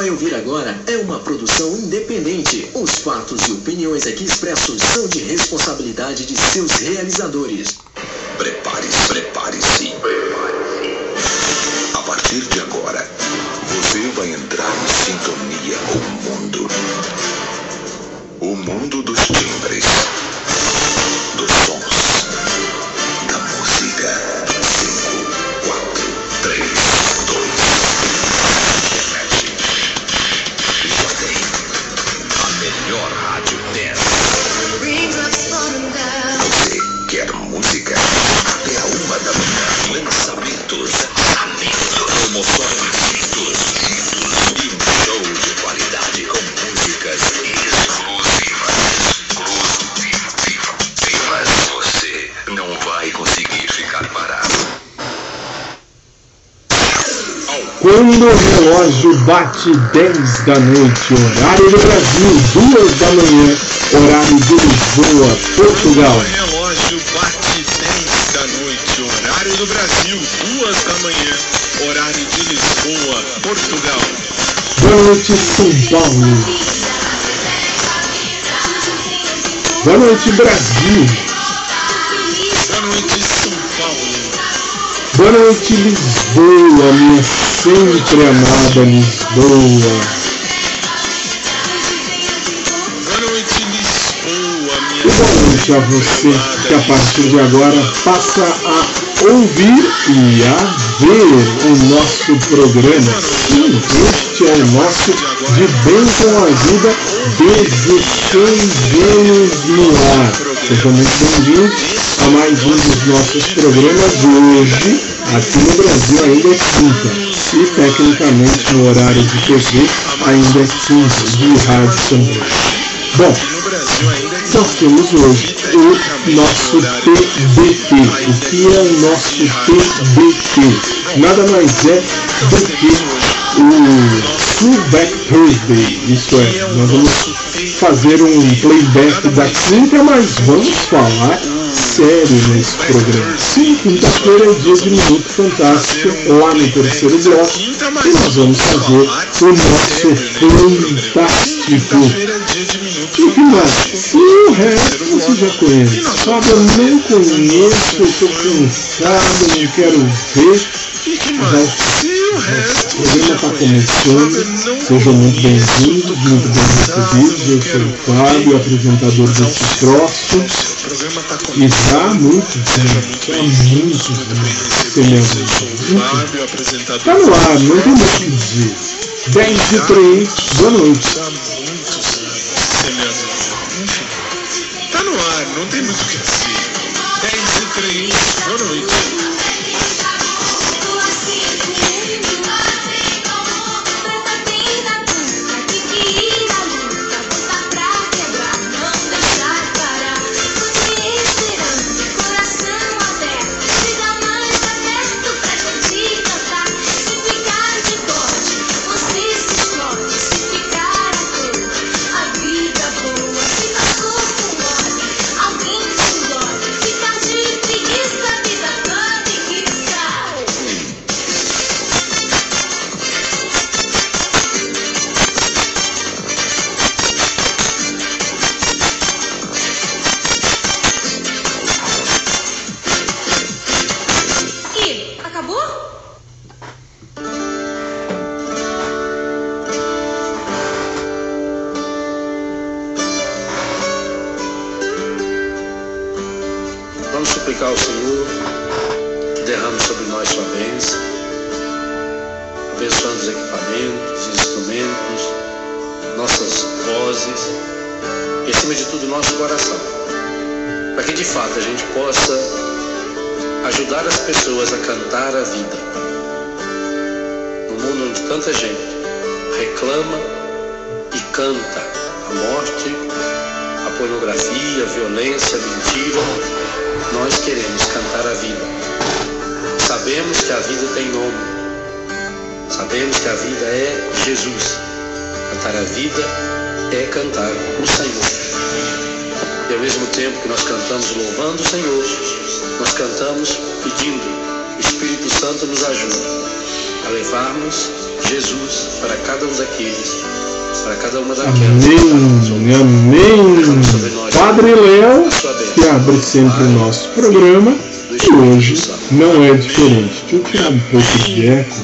vai ouvir agora é uma produção independente. Os fatos e opiniões aqui expressos são de responsabilidade de seus realizadores. Bate 10 da noite, horário do Brasil, 2 da manhã, horário de Lisboa, Portugal. Relógio bate 10 da noite, horário do Brasil, 2 da manhã, horário de Lisboa, Portugal. Boa noite, São Paulo. Boa noite, Brasil. Boa noite, São Paulo. Boa noite, Lisboa, minha sempre amada Lisboa. Minha E boa a você que a partir de agora passa a ouvir e a ver o nosso programa. Sim, este é o nosso De Bem com a Vida 16 anos no ar. Sejam muito bem-vindos a mais um dos nossos programas hoje. Aqui no Brasil ainda é quinta. E tecnicamente no horário de TV ainda é quinta, de rádio também. Bom, nós temos hoje o nosso TBT. O que é o nosso TBT? Nada mais é do que o Throwback Thursday. Isso é, nós vamos fazer um playback da quinta, mas vamos falar sério nesse programa. Sim, quinta-feira é dia de Minuto Fantástico, lá no terceiro bloco, e nós vamos fazer o nosso Fantástico. E que mais? E o resto você já conhece. Sabe, eu não conheço, eu tô cansado, não quero ver. Já, o o programa está começando. Sejam muito bem-vindos, muito bem recebidos. Eu sou o Fábio, apresentador desse troço. Programa tá E já há muito há muito. Você me aguenta. Fábio, apresentador. Tá no ar, não tem muito o que dizer. 10 e 3, boa noite. Me ajuda. Enfim. Tá no ar, não tem muito o que dizer. 10 e 3, boa noite. Santo nos ajude a levarmos Jesus para cada um daqueles, para cada uma daquelas. Amém, amém. Padre Léo, que abre sempre o nosso programa, e hoje não é diferente. Deixa eu tirar um pouco de eco,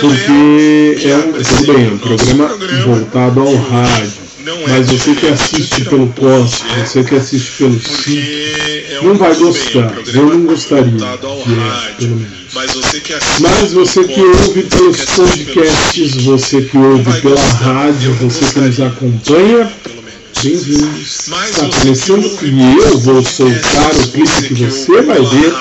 porque é um, tudo bem, é um programa voltado ao rádio. é Mas você que assiste pelo post, você que assiste pelo porque é não vai gostar. Eu não gostaria de rádio, pelo menos. Mas você que assiste Mas você que pelo ouve pelos podcasts, você que ouve pela rádio, você que nos acompanha, bem-vindos. Está começando e eu pelos vou soltar o clipe que você vai ver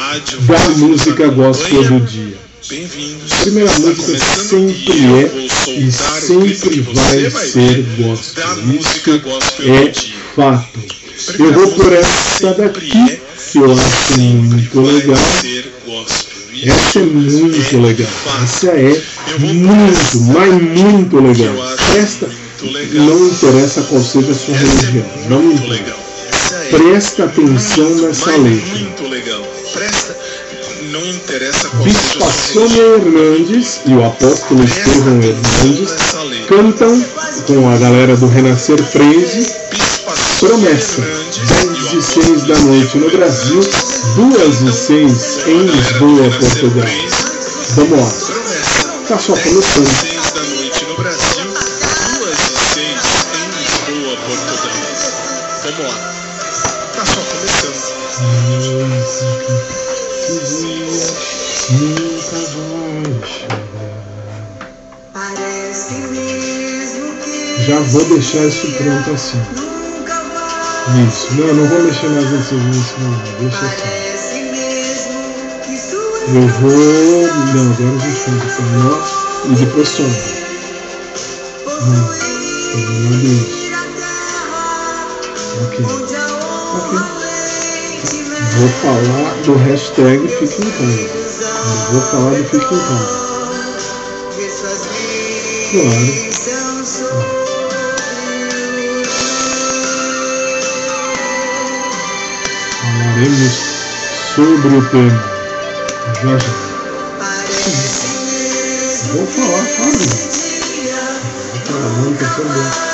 da música gospel do dia. Bem-vindos. A primeira música sempre é e sempre vai ser gospel. Isso é dia. fato. Eu vou por essa daqui, é que eu acho muito legal. Ser gospel. Isso Essa é muito é legal. Essa é muito, mas muito legal. Presta, não interessa qual seja a sua religião. é Não muito importa. legal. Essa é Presta atenção nessa letra. Muito legal. Presta. Não interessa qual Bispa seja a sua Sônia religião. Hernandes e o apóstolo Estevão Hernandes cantam com a galera do Renascer Praise Bispa Sônia Promessa, Hernandes 10 e o e 6 da noite no Brasil, 2 e 6 em Lisboa, Portugal. Vamos lá, tá só 10 começando. 6 da noite no Brasil, 2 6 em Lisboa, Portugal. Vamos lá. Só começando. Nunca vai chegar. Parece mesmo que Já vou deixar isso pronto assim. Isso, não, não vou mexer mais nesse nisso, não, deixa assim. Eu vou. Não, agora a gente faz o menor e depois som. Combinado isso. ir à terra Ok. Ok. Vou falar do hashtag Fique em Casa. Eu vou falar do Fique em Casa. Claro. Falaremos sobre o tema. Já já. Vou falar, claro. Vou falar muito sobre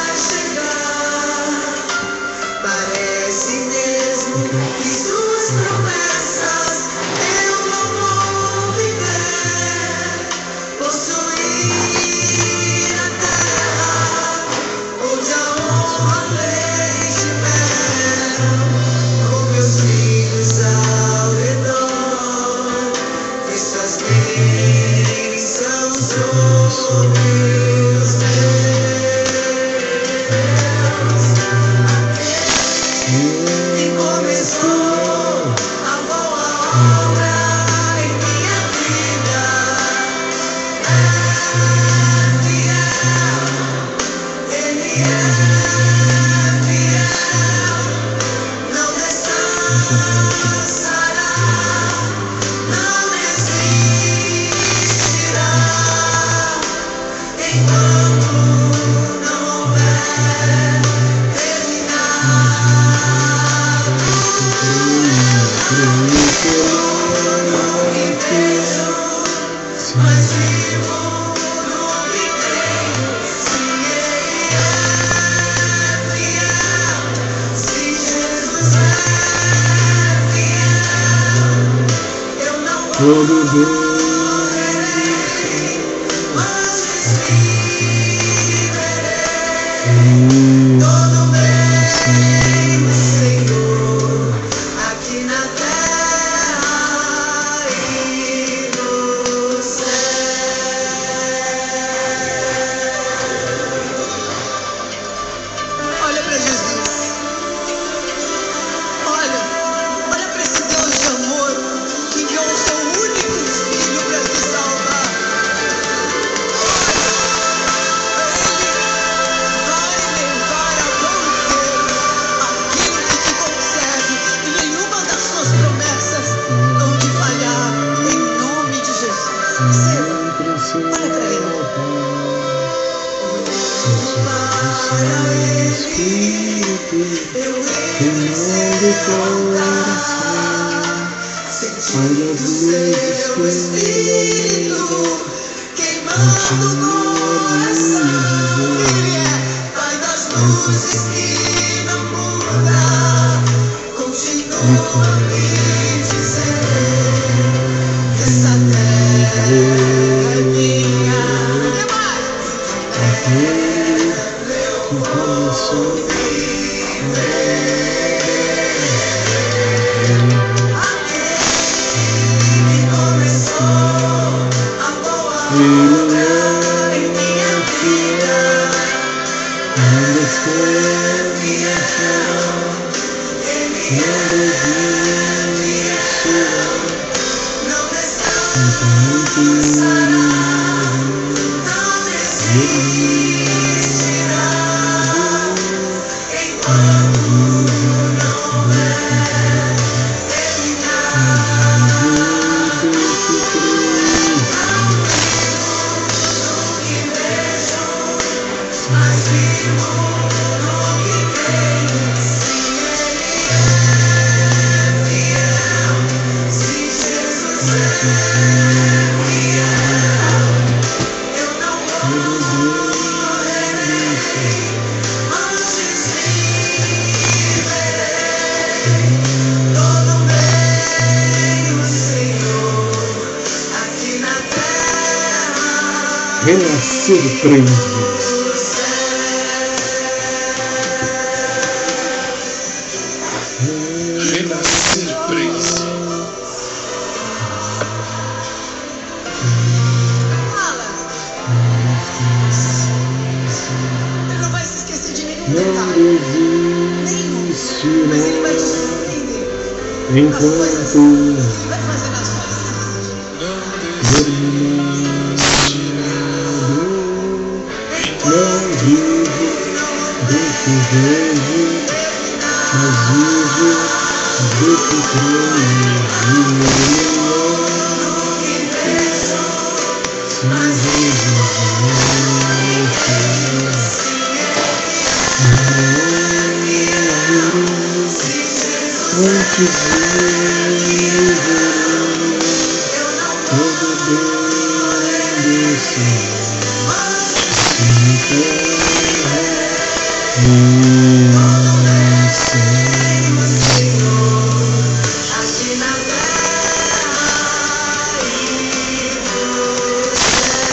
Muito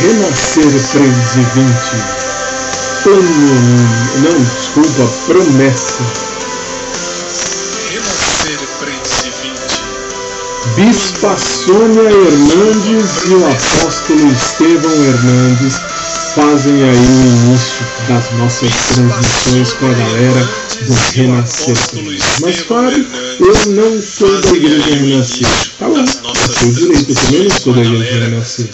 Renascer 3 e 20. Plano. Não, desculpa, promessa. Renascer Prince 20. Bispa Sônia Hernandes e o apóstolo Estevão Hernandes fazem aí o início das nossas transmissões com a galera do Renascer. Mas Fábio, eu não sou da igreja Renascer. Tá bom, seu direito, eu também não sou da igreja Renascer.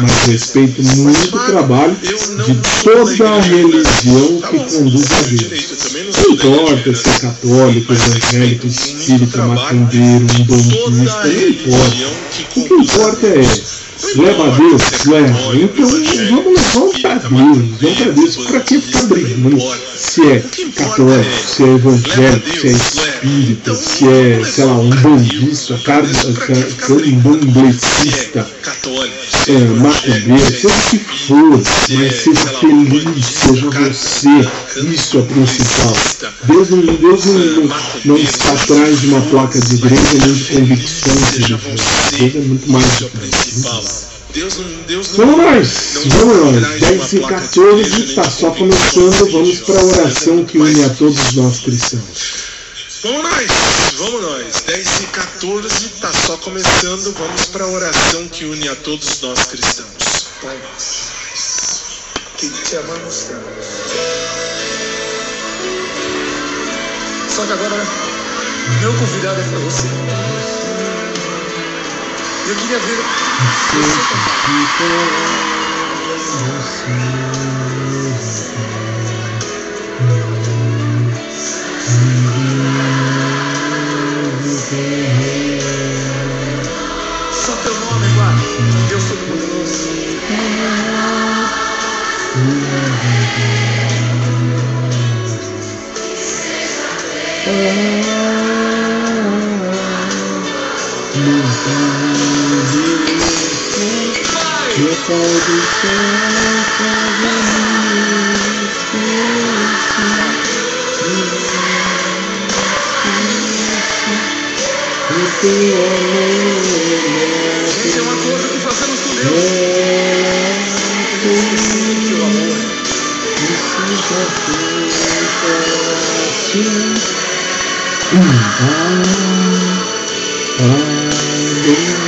Mas respeito muito o trabalho de toda a religião que conduz a Deus. Não importa se é católico, evangélico, espírita, macumbeiro, um bandista, não importa. O que importa é Leva a Deus? Leva. Então vamos levar para Deus. Vamos para Deus. Para que ficar brigando? Se é católico, se é evangélico, se é espírita, se é, sei lá, um bandista, um bandecista, é, macumbeiro, seja o que for, mas seja feliz, seja você. Isso é principal. Deus não, Deus não, não, não está atrás de uma placa de igreja nem de convicções religiosas. Deus é muito mais do que isso. Deus não, Deus não Vamos nós, vamos nós. 10 e 14 está só começando. Vamos para a oração que une a todos nós cristãos. Vamos nós, vamos nós. 10 e 14 tá só começando. Vamos para a oração que une a todos nós cristãos. Pai, que te amamos tanto. Só que agora, meu convidado é para você. Eu queria ver só teu nome, Pai. Deus Todo-Poderoso. Esse é um acordo que fazemos com Deus. Teu amor. Força,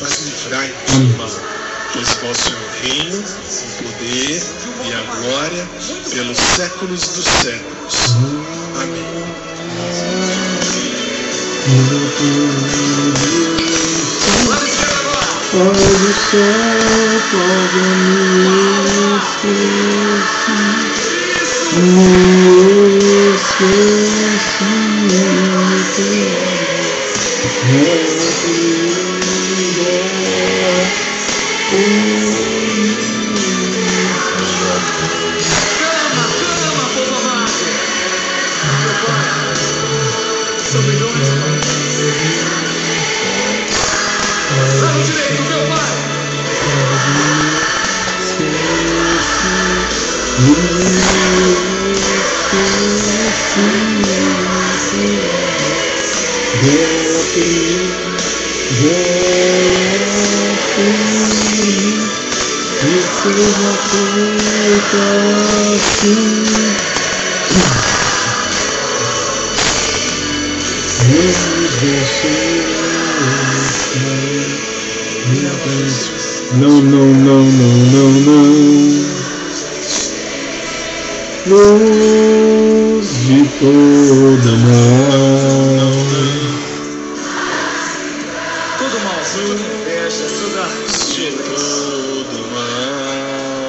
Séculos dos séculos. Amém. Pai do céu, esqueci, me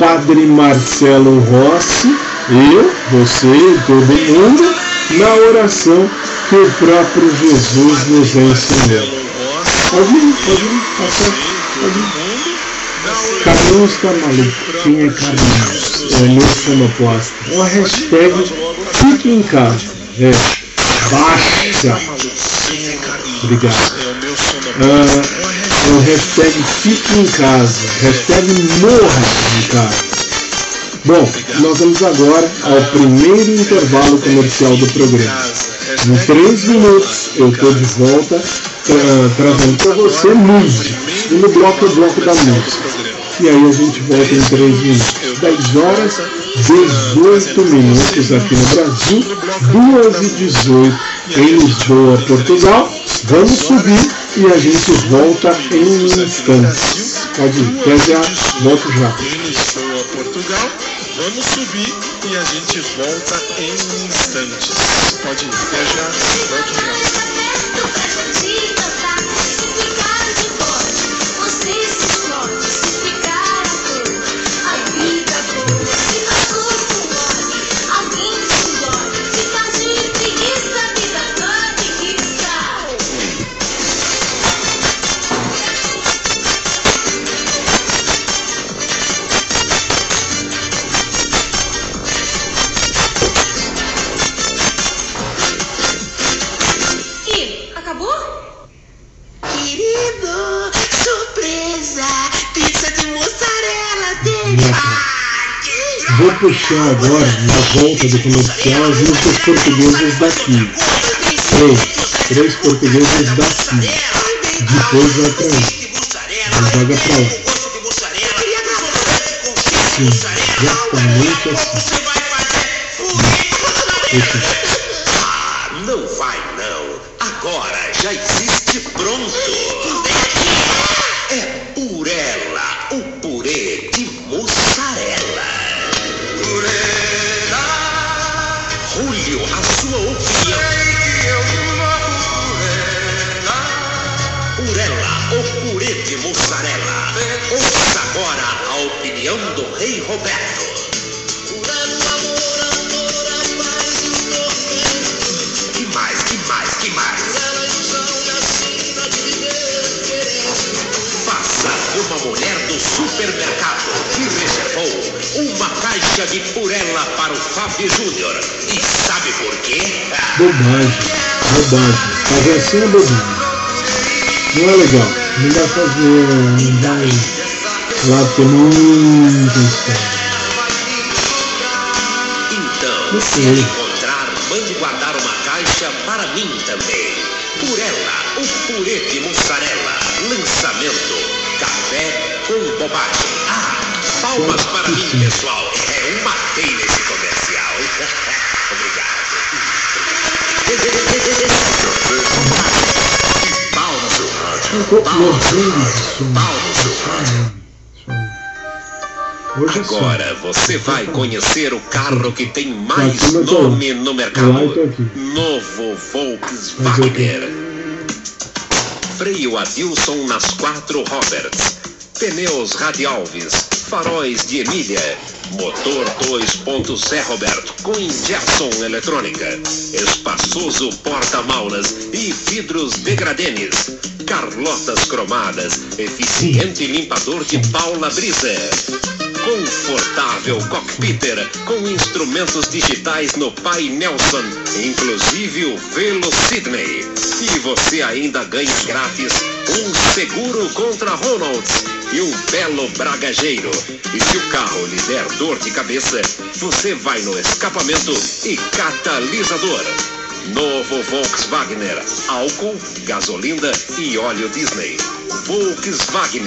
Padre Marcelo Rossi, eu, você e todo mundo, na oração que o próprio Jesus nos ensinou. Pode ir, pode ir, tá certo, pode ir. Carlinhos tá maluco. Quem é Carlinhos? É meu sonoplasta. É uma hashtag fique em casa. É. Baixa. Obrigado. Ah, é o hashtag fique em casa. Hashtag morra em casa. Bom, nós vamos agora ao primeiro intervalo comercial do programa. Em três minutos eu estou de volta tra- trazendo para você música. No bloco é bloco da música. E aí a gente volta em 3 minutos. 10 horas, 18 minutos aqui no Brasil, 2 e 18 em Lisboa, Portugal. Vamos subir e a gente volta em instantes. Pode ir, já, volto já. Portugal. Vamos subir e a gente volta em instantes. Pode ir, até já, volto já. Puxar agora, na volta do comercial, as músicas portuguesas daqui. Três, três portuguesas daqui. Depois vai pra. Vai joga pra lá. Sim, exatamente assim. Esse supermercado que reservou uma caixa de purela para o Fábio Júnior. E sabe por quê? Bobagem, bobagem. Fazer assim é bobagem. Não é legal. Não vai fazer. Não vai. Lá tem muita história. Então, Não se encontrar, mande guardar uma caixa para mim também. Purela, o purê de mussarela. Lançamento, café com bobagem. Ah, palmas para mim, pessoal. É, eu matei nesse comercial. Obrigado. Pau no seu rádio. Pau no seu rádio. sono. Pau no seu rádio. Hoje. Agora você vai conhecer o carro que tem mais nome no mercado. Novo Volkswagen. Freio Adilson nas quatro Roberts. Pneus Radialves. Faróis de Emília. Motor 2.0 Roberto com injeção eletrônica. Espaçoso porta-malas e vidros degradenes. Carlotas cromadas. Eficiente limpador de Paula Brisa. Confortável cockpiter com instrumentos digitais no painel Sun, inclusive o Velo Sydney. E você ainda ganha grátis um seguro contra Ronalds e um belo bragageiro. E se o carro lhe der dor de cabeça, você vai no escapamento e catalisador. Novo Volkswagen, álcool, gasolina e óleo Disney. Volkswagen,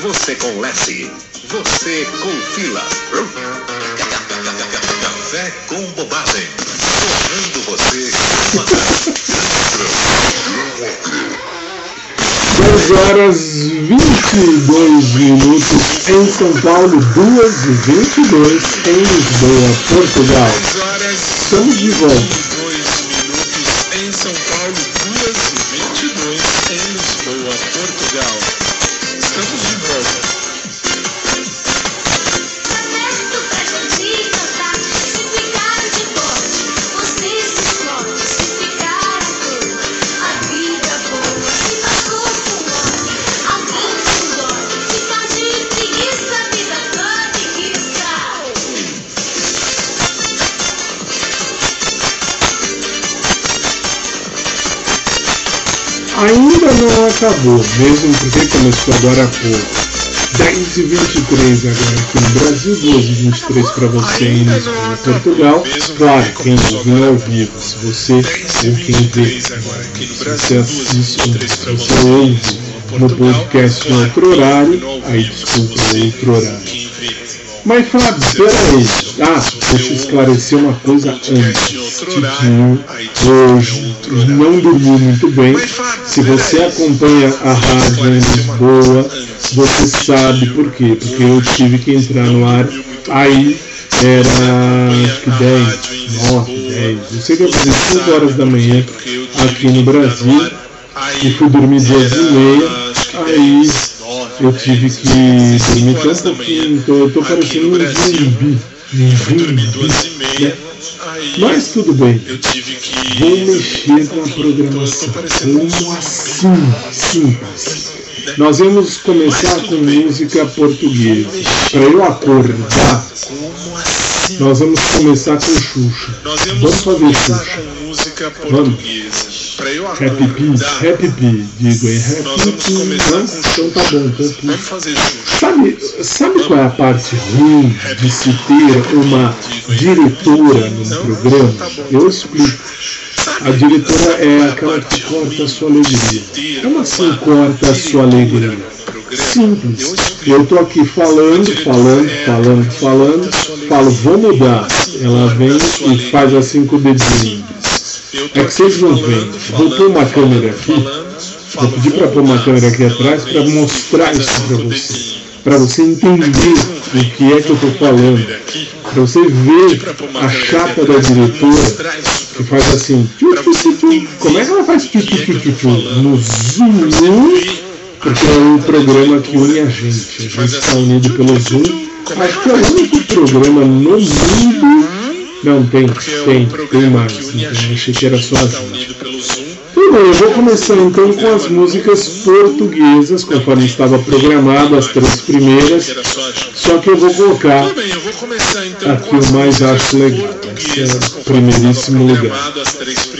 você com lesse, você com fila. Café com bobagem. Tornando você uma das 2 horas 22 minutos em São Paulo, 2 e 22 em Lisboa, Portugal. 10 horas Estamos de volta. Não acabou, mesmo porque começou agora há pouco. 10 e 23 agora aqui no Brasil, 2 e 23 para você em Portugal. Claro, quem ouve ao vivo, se você 10 e ou quem vê, 23 agora aqui no se você 2 assiste, 23 se você em ouve no podcast em Claro, outro horário, no aí desculpa, você outro horário. Mas Fábio, peraí. Ah, deixa eu esclarecer uma coisa antes. Titinho hoje não dormiu muito bem. Se você acompanha a rádio em Lisboa, você sabe por quê. Porque eu tive que entrar no ar. Aí era que 10, 9, 10. Eu sei que eu acordei 5 horas da manhã aqui no Brasil e fui dormir 2 e meia. Aí eu tive que dormir tão pouquinho, então eu tô parecendo um zumbi. Um zumbi. Né? Mas tudo bem. Eu tive que. Vou mexer com a tô programação. Como assim? Simples. Nós vamos começar com música portuguesa. Para eu acordar, Como assim? nós vamos começar com Xuxa. Vamos fazer começar Xuxa. Vamos. Eu Happy Pea, acordar, Happy Pea, digo, hein? Happy nós vamos começar Não? com Então tá bom, então vamos fazer. Sabe, sabe qual é a parte ruim de se ter uma diretora num programa? Eu explico. A diretora é aquela que corta a sua alegria. Como assim corta a sua alegria? Simples. Eu tô aqui falando, falando, falando, falando, falo, vou mudar. Ela vem e faz assim com o dedinho. É que vocês não veem. Vou pôr uma câmera aqui. Vou pedir para pôr uma câmera aqui atrás para mostrar isso para você. Para você entender o que é que eu tô falando. Para você ver a chapa da diretora que faz assim. Tchu, tchu, tchu, tchu. Como é que ela faz tchu, tchu, tchu, tchu, tchu? No Zoom? Porque é um programa que une a gente. A gente está unido pelo Zoom Acho que é o único programa no mundo. Não, tem, é tem, tem mais. Então, achei que era só as. Tudo bem, eu vou começar então com as músicas portuguesas, conforme estava programado, as três primeiras. Só que eu vou colocar então Aqui eu mais acho legal. Esse é o primeiríssimo lugar.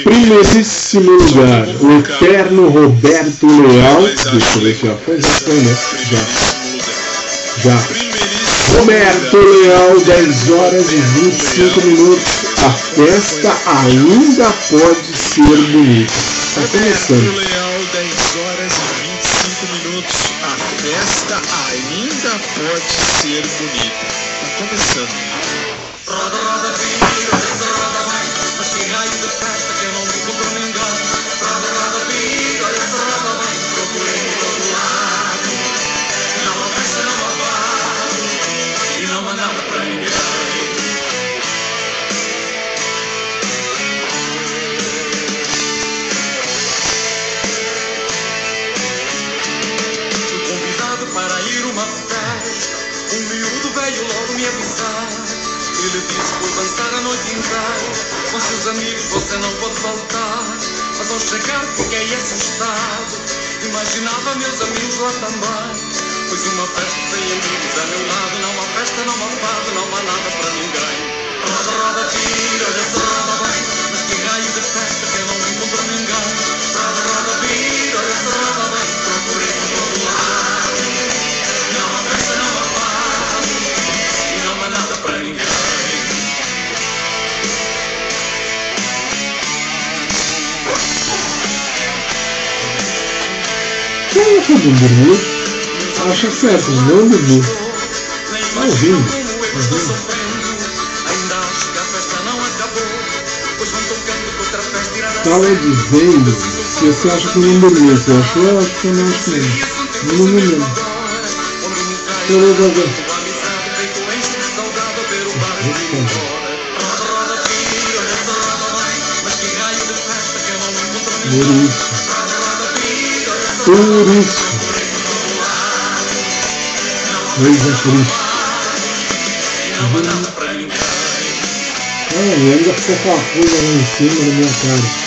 primeiríssimo lugar, o eterno Roberto Leal. Deixa eu ver se já foi, já foi, né? Já, já. Roberto. Leal, 10 horas e 25 minutos. A festa ainda pode ser bonita. Tá Roberto começando. Leal, 10 horas e 25 minutos. A festa ainda pode ser bonita. Tá começando. Inteira. Com seus amigos você não pode faltar. Mas ao chegar fiquei assustado. Imaginava meus amigos lá também. Pois uma festa sem amigos a meu lado. Não há festa, não há fado, não há nada para ninguém. Roda, roda, tira, se roda bem. Mas que raio de festa que eu não encontro ninguém. Roda, roda, olha se roda bem. Procurei por todo lado. É que dormiu? Acho certo, não dormiu. Tá ouvindo? Tá ouvindo? Que Estava Tá dizendo se você acha que não dormiu. Você achou? Eu acho que não acho que não. Não me lembro. Vou fazer. Isso. Por isso. Coisa triste. É, e ainda ficou com a coisa lá em cima da minha cara.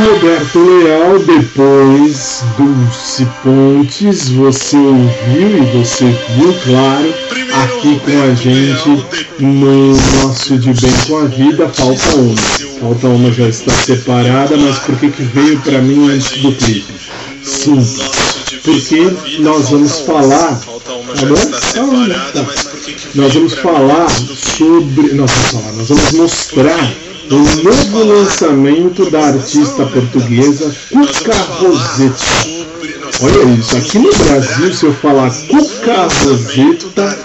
Roberto Leal, depois Dulce Pontes, você ouviu e você viu, claro, aqui com a gente no nosso De Bem com a Vida, falta uma. Falta uma já está separada, mas por que, que veio para mim antes do clipe? Simples. Porque nós vamos falar. Tá bom? Tá tá. Nós vamos falar do sobre. Nós vamos falar, nós vamos mostrar o novo lançamento da artista portuguesa Cuca Roseta. Olha isso, aqui no Brasil, se eu falar Cuca Roseta,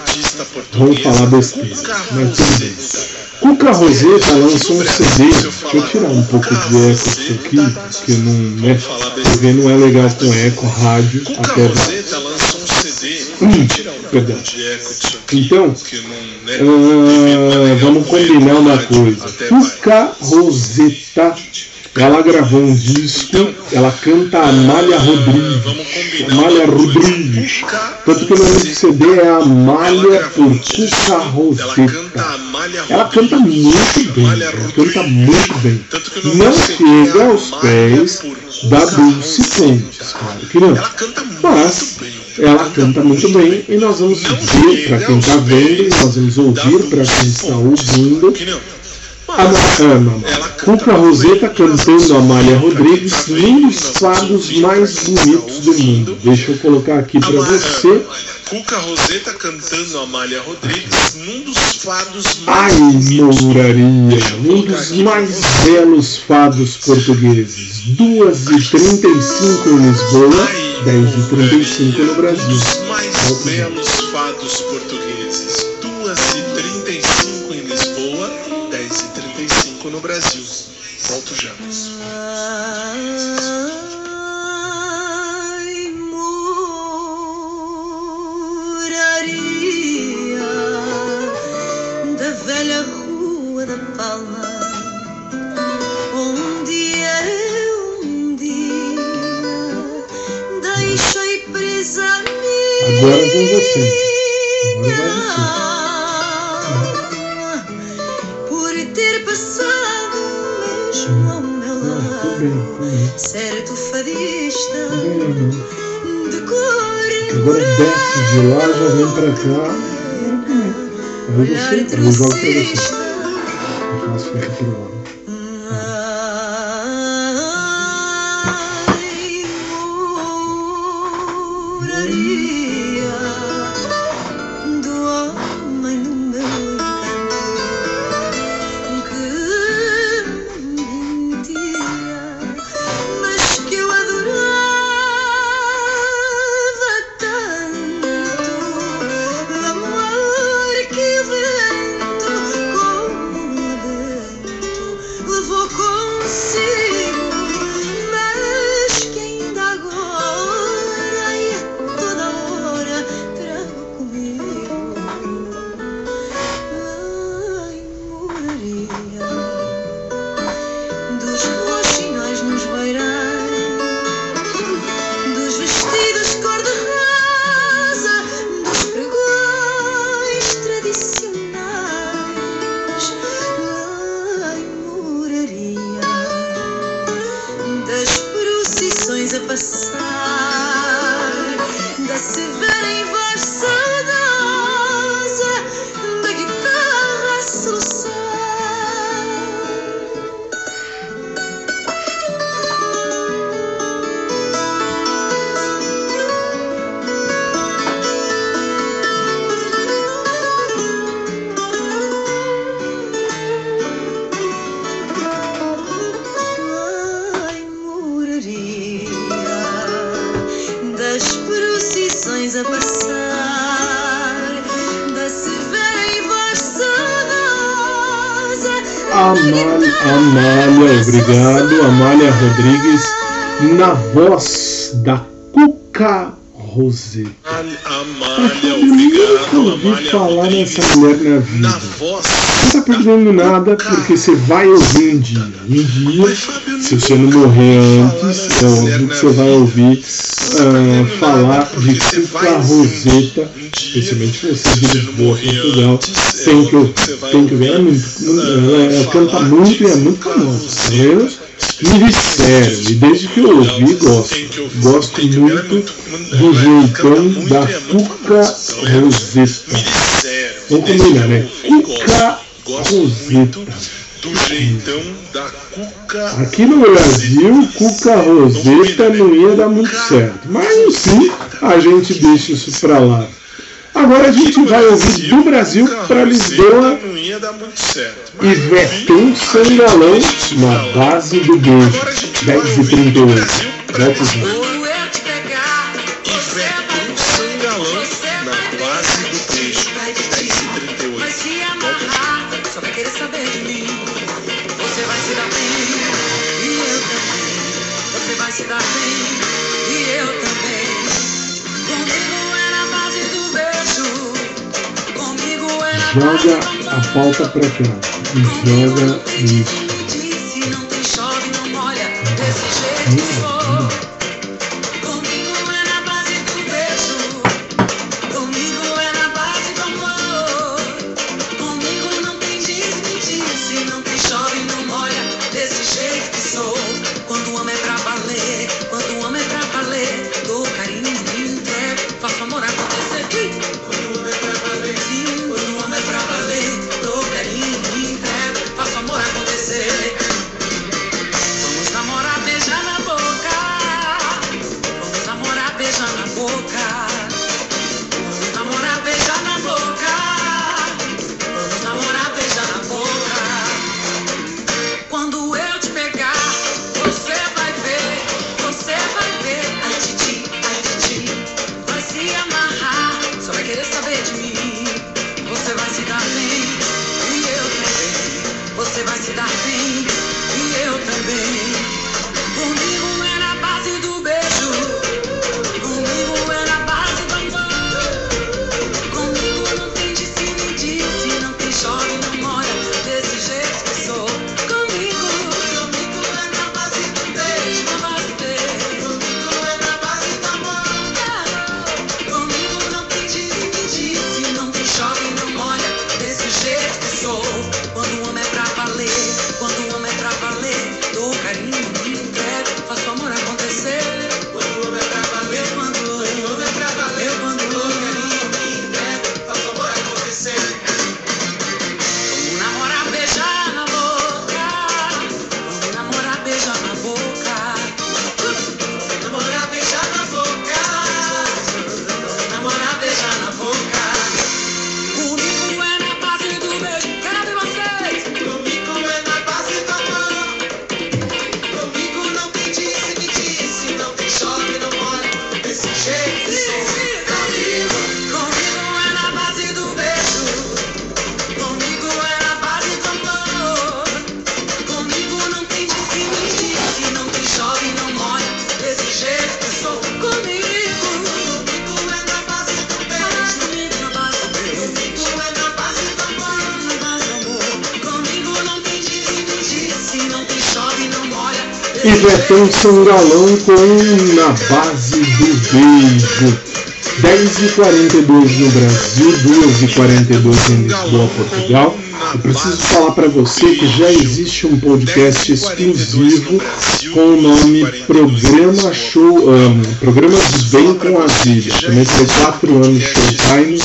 vão falar besteira. Mas tudo bem. Cuca Roseta lançou um CD. Deixa eu tirar um pouco de eco aqui, porque não, né, não é legal com eco, rádio, até Perdão. Então, legal vamos combinar uma coisa. Cuca Roseta, ela gravou um disco, ela canta Amália Rodrigues. Amália. Rodrigues. Tanto que o nome do CD é Amália por Cuca Roseta. Ela canta muito bem, ela canta muito bem. Não chega aos pés da Dulce Roseta. Pontes, claro que não. Mas. Ela canta muito bem e nós vamos ver para quem está vendo, e nós vamos ouvir para quem está ouvindo. Que não. A Ma- não. Ela canta Cuca Roseta cantando Amália Rodrigues, um dos fados mais bonitos do mundo. Deixa eu colocar aqui para você. Cuca Roseta cantando Amália Rodrigues num dos fados mais Ai, bonitos. mouraria, Deixa eu um dos mais belos fados portugueses. 2h35 em Lisboa, 10h35 no Um Brasil. dos mais belos fados portugueses. No Brasil. Volto já. Ai, moraria da velha Rua da Palma, onde eu um dia deixei presa Agora você. minha Agora vai alma, por ter passado mesmo ao meu Ah, lado bem. certo fadista não. de cor Agora desce de lá, já vem pra cá. Aí você, eu jogo pra você. Eu faço aqui pro lado. Rodrigues, na voz da Cuca Roseta. Eu nunca ouvi falar nessa mulher na vida. voz. Não tá perdendo nada porque você vai ouvir um dia. Um dia, se você não morrer antes, é óbvio que você vai ouvir ah, falar de Cuca Roseta, especialmente você de Lisboa, Portugal. Tem que, tem que ver, ela, é ela, ela canta muito e é muito famosa, tá vendo? Me disseram, e desde que eu ouvi, gosto. Gosto muito do jeitão da Cuca Roseta. Vamos combinar, né? Cuca Roseta. Do jeitão da Cuca. Aqui no Brasil, Cuca Roseta não ia dar muito certo. Mas enfim, a gente deixa isso pra lá. Agora a gente vai ouvir do Brasil para Lisboa certo. e Vetão Sangalão na base do beijo. 10 e 38. Volta já. Joga a pauta pra cá. E joga isso. Vetão Sangalão com Na Base do Beijo. 10 e 42 no Brasil, 2 e 42 em Lisboa, Portugal. Eu preciso falar para você que já existe um podcast exclusivo com o nome Programa Show, um, Programa de Bem com a Vida. Foi 4 anos Showtime,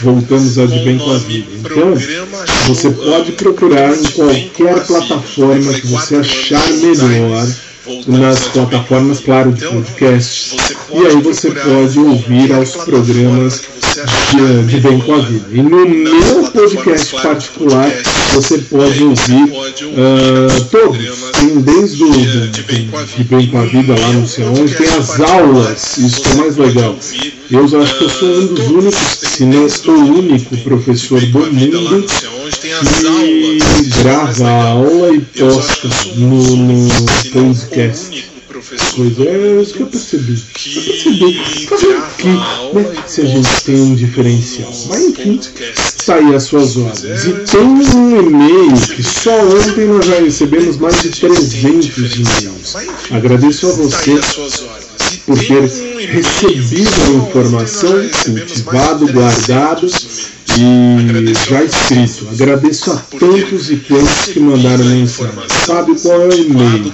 voltamos a De Bem com a Vida. Então, você pode procurar em qualquer plataforma que você achar melhor nas plataformas, claro, de podcasts. E aí você pode ouvir aos programas de, de Bem com a Vida. E no meu podcast particular, você pode ouvir ah, todos. Tem desde o do- de Bem com a Vida lá no sei onde, tem as aulas, isso que é mais legal. Eu acho que eu sou um dos únicos, se não sou o único professor do mundo que grava a aula e posta no, no podcast. Pois é, é isso que eu percebi. Eu percebi. Fazer o quê? Né? Se a gente tem um diferencial. Mas enfim, tá aí as suas ordens. E tem um e-mail que só ontem nós já recebemos mais de 300 e-mails. Agradeço a você por ter recebido a informação, cultivado, guardado E já escrito, agradeço a tantos e quantos que mandaram mensagem. Sabe qual é o e-mail?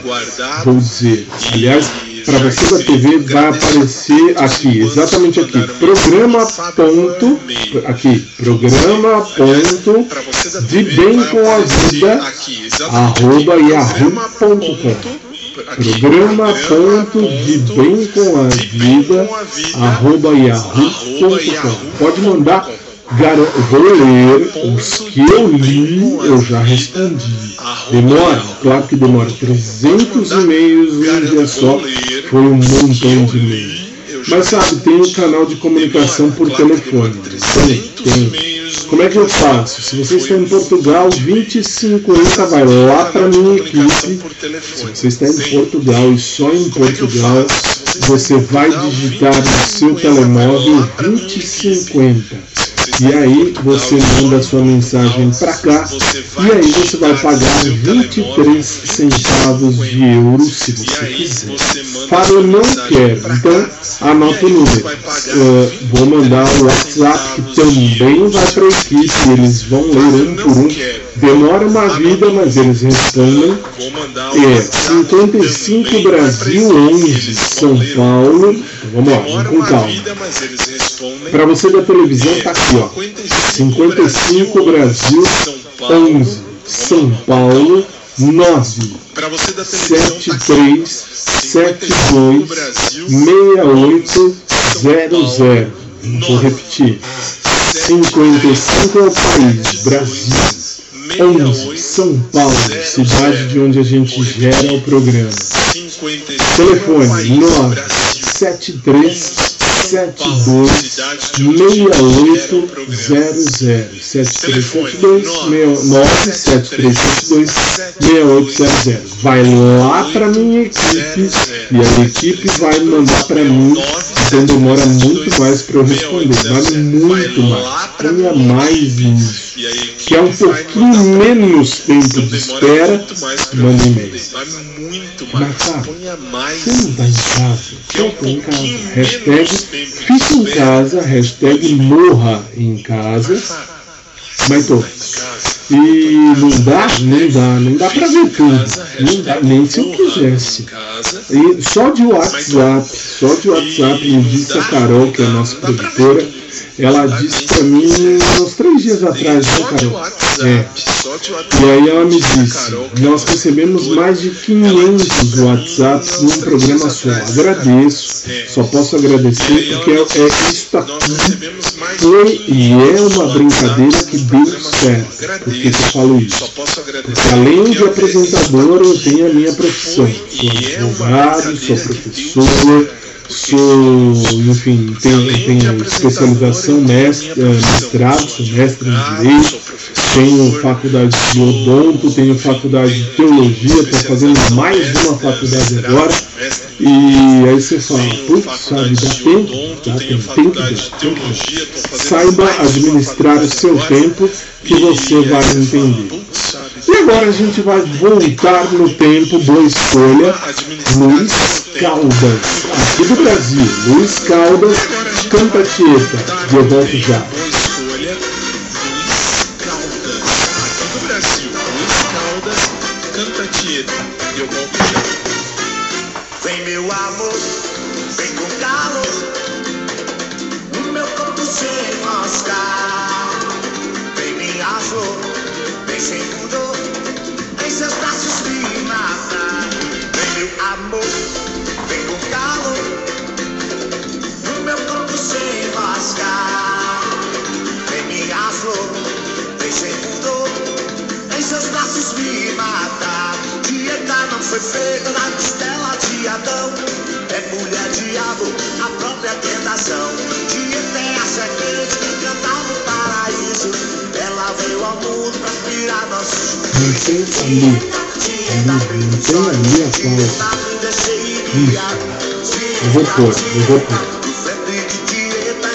Vou dizer. Aliás, para você da TV vai aparecer aqui, exatamente aqui, programa ponto, aqui, programa ponto de bem com a vida, arroba yahoo.com. Programa ponto de bem com a vida, arroba yahoo.com. Pode mandar, garo- vou ler os que eu li, eu já respondi. Demora, claro que demora. 300 e-mails num dia só, foi um montão de e-mails. Mas sabe, tem o canal de comunicação por telefone. Tem, tem. Como é que eu faço? Se você está em Portugal, 2050 vai lá para minha equipe. Se você está em Portugal e só em Portugal, você vai digitar no seu telemóvel 2050. E aí você manda a sua mensagem para cá e aí você vai pagar 23 centavos de euro se você quiser. Fábio não quer, então anota o número. Uh, vou mandar o WhatsApp que também vai para a equipe, eles vão ler um por um. Demora uma vida, mas eles respondem. É 55 Brasil 11 São Paulo. Então, vamos lá, vamos com calma. Para você da televisão tá aqui, ó. 55 Brasil 11 São Paulo 9 73 72 68 00. Vou repetir. 55 é o país, Brasil. 11 São Paulo, cidade de onde a gente gera o programa. Telefone 973 72 6800 7372 97372 6800 vai lá para minha equipe e a equipe vai mandar para mim então demora muito mais para eu responder. Mas muito mais. Ponha mais nisso que é um pouquinho menos tempo de espera manda e-mail mas sabe você não está em casa eu estou em casa. hashtag fique em casa hashtag morra em casa. Mas tô e não dá, não dá, não dá pra ver tudo. Não dá, nem se eu quisesse. E só de WhatsApp, só de WhatsApp, me disse a Carol, que é a nossa produtora, ela disse pra mim uns três dias atrás, né, Carol? É. E aí ela me disse, nós recebemos mais de 500 WhatsApps num programa só. Agradeço, só posso agradecer porque é, é isso aqui foi e é uma brincadeira que deu certo. Por que eu falo isso? Porque além de apresentador, eu tenho a minha profissão. Sou advogado, sou professor, sou, enfim, tenho, tenho especialização, mestre, eh, mestrado, sou mestre em Direito, tenho faculdade de odonto, tenho faculdade de teologia, estou fazendo mais uma faculdade agora. E aí você fala, putz, sabe, dá tempo? Dá tempo, tem que dar, tem que dar. Saiba administrar o seu tempo que você vai entender. E agora a gente vai voltar no tempo, boa escolha, Luiz Caldas, aqui do Brasil. Luiz Caldas, canta Tieta, e eu já. Nosso Não tem ali, ali, não tem a pausa. Isso, eu vou pôr, eu vou pôr. No febre de dieta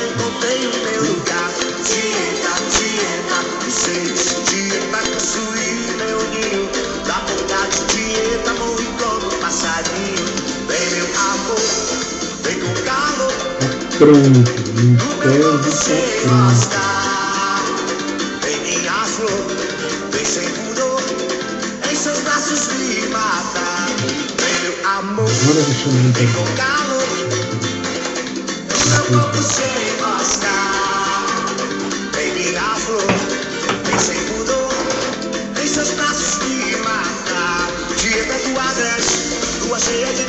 seus braços me matar Dia tatuadas Lua cheia de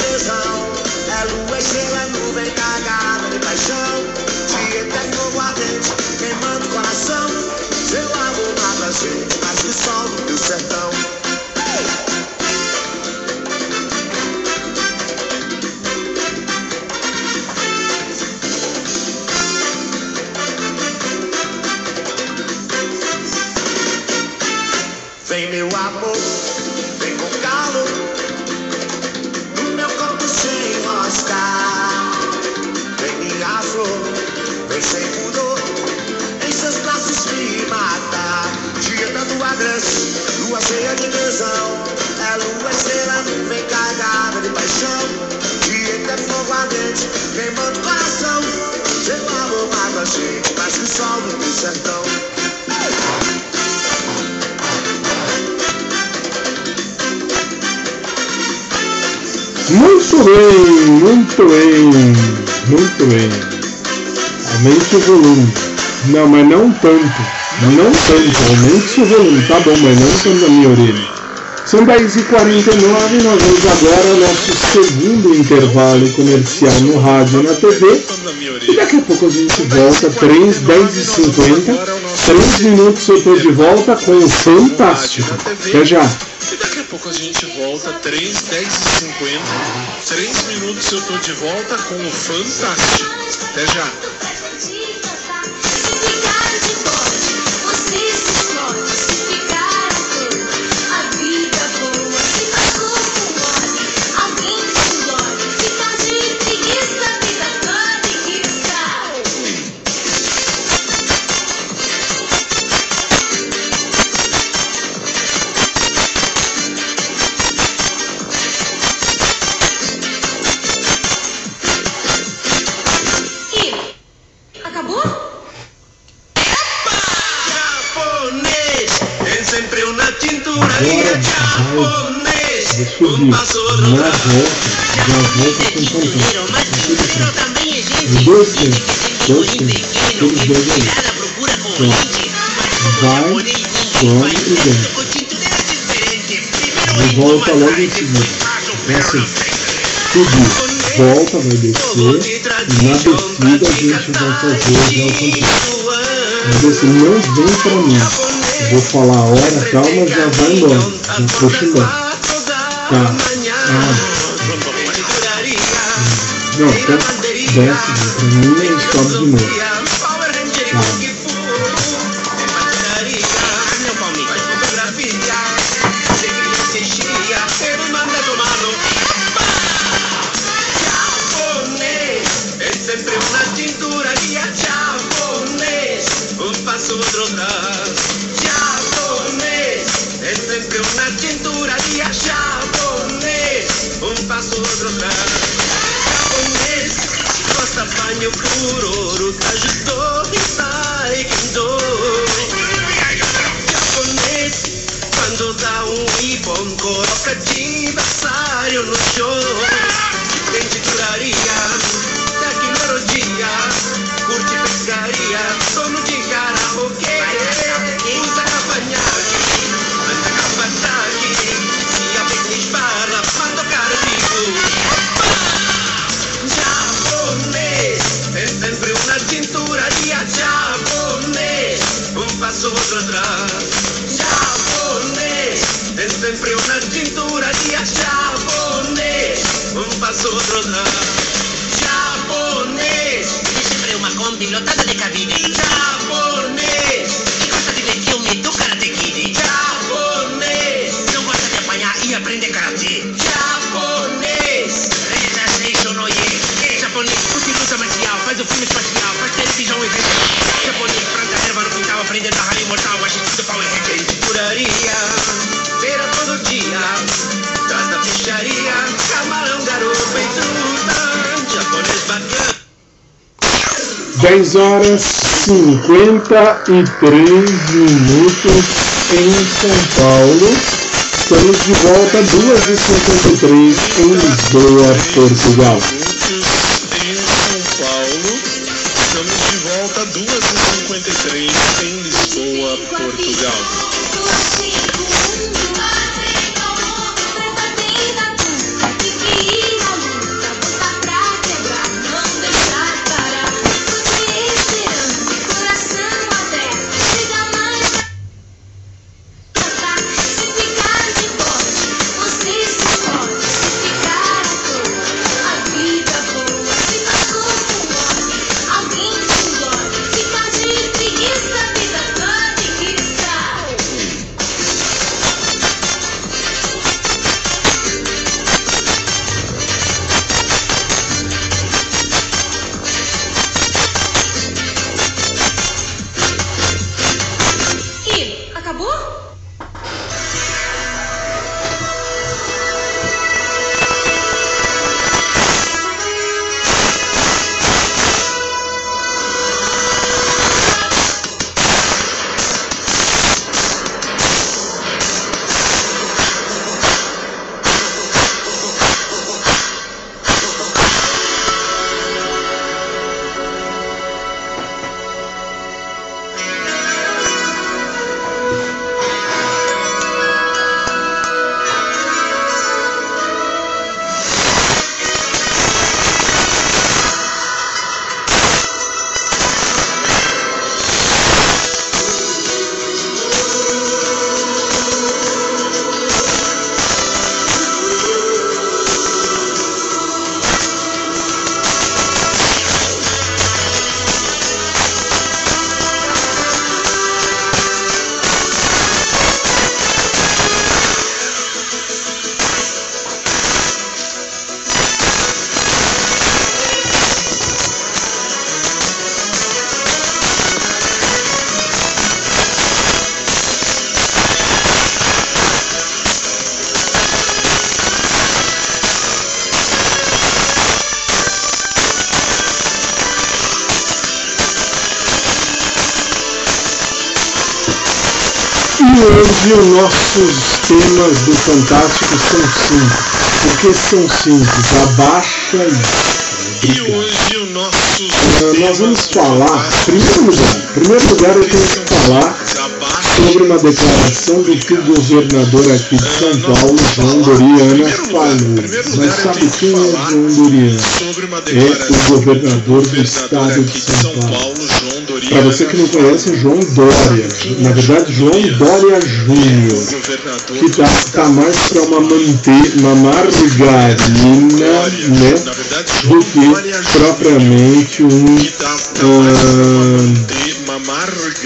bem, muito bem, muito bem. Aumente o volume. Não, mas não tanto. Não tanto. Aumente o volume. Tá bom, mas não tanto na minha orelha. São 10h49 nós vamos agora ao nosso segundo intervalo comercial no rádio e na TV. E daqui a pouco a gente volta, 3, 10 e 50 3 minutos eu tô de volta com o Fantástico. Até já. E daqui a pouco a gente volta, 3, 10 e 50. 3 minutos eu tô de volta com o Fantástico. Até já. Na volta, já volta com Primeiro, mas também é gente. Dois tem dois aqueles que dois aí. com Vai, come e vem. Com é E volta logo em seguida. É assim. Subir, volta, vai descer. E na descida a gente vai fazer já o fantástico. Mas assim, não vem pra mim. Vou falar a hora, calma, já vai embora. Já puxa embora. Tá. Não, então desce, e sobe de novo. Tá. meu furor, o. 10 horas 53 minutos em São Paulo. Estamos de volta 2h53 em Lisboa, Portugal. Temas do Fantástico são cinco. Por que são cinco? Abaixa e. E hoje o nosso. Ah, nós vamos falar, primeiro lugar, primeiro lugar eu tenho que falar sobre uma declaração do que o governador aqui de São Paulo, João Doriana, falou. Mas sabe quem é João Doriana? É o governador do estado de São Paulo. Para você que não conhece, João Dória. Na verdade, João Dória Júnior. Que tá, tá mais para uma, mante uma margarina, né? Do que propriamente um. tá,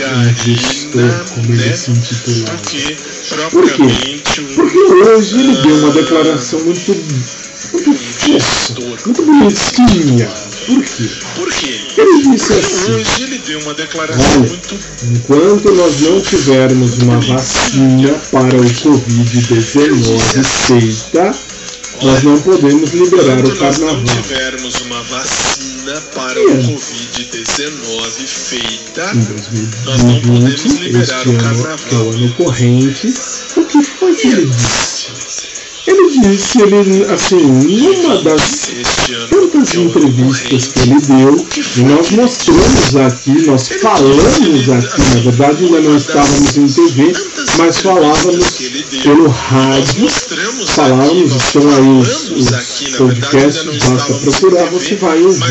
ah, gestor, como ele né? se intitulava. Por quê? Porque hoje ele deu uma declaração muito, muito fofa, muito bonitinha. Por quê? Por quê? Ele disse assim. Hoje ele deu uma declaração Olha, muito enquanto nós não tivermos uma vacina para o Covid-19 feita, nós não podemos liberar o Quando nós não carnaval. tivermos uma vacina para É. o Covid-19 feita, Em nós não podemos 2020, liberar o ano, que é o carnaval. ano corrente, o que foi que ele disse? Ele disse, ele, assim, numa das tantas entrevistas que ele deu, nós mostramos aqui, nós falamos aqui, na verdade ainda não estávamos em TV, mas falávamos pelo rádio, falávamos, estão aí os, os podcasts, basta procurar, você vai ouvir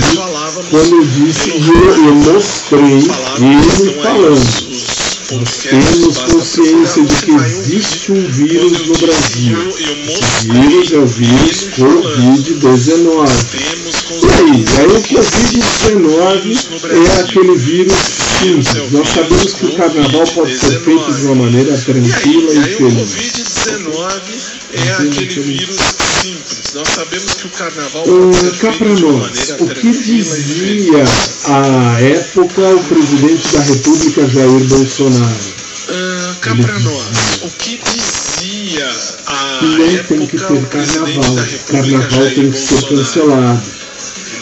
quando eu disse, eu, eu mostrei ele falando. Temos consciência de que existe um vírus no disse, Brasil. Esse vírus é o vírus ele falando. Covid-19. Temos E aí? Aí o consciência de que Covid-19 existe no é aquele vírus simples. Nós sabemos que o carnaval pode ser feito de uma maneira tranquila e o feliz. Covid-19 é aquele vírus simples. Nós sabemos que o carnaval pode ser feito para de uma nós, maneira o que dizia à época o presidente da República Jair Bolsonaro? Ah, cá dizia nós, o que dizia a não época tem que ter carnaval, carnaval Jair tem que ser Bolsonaro? cancelado.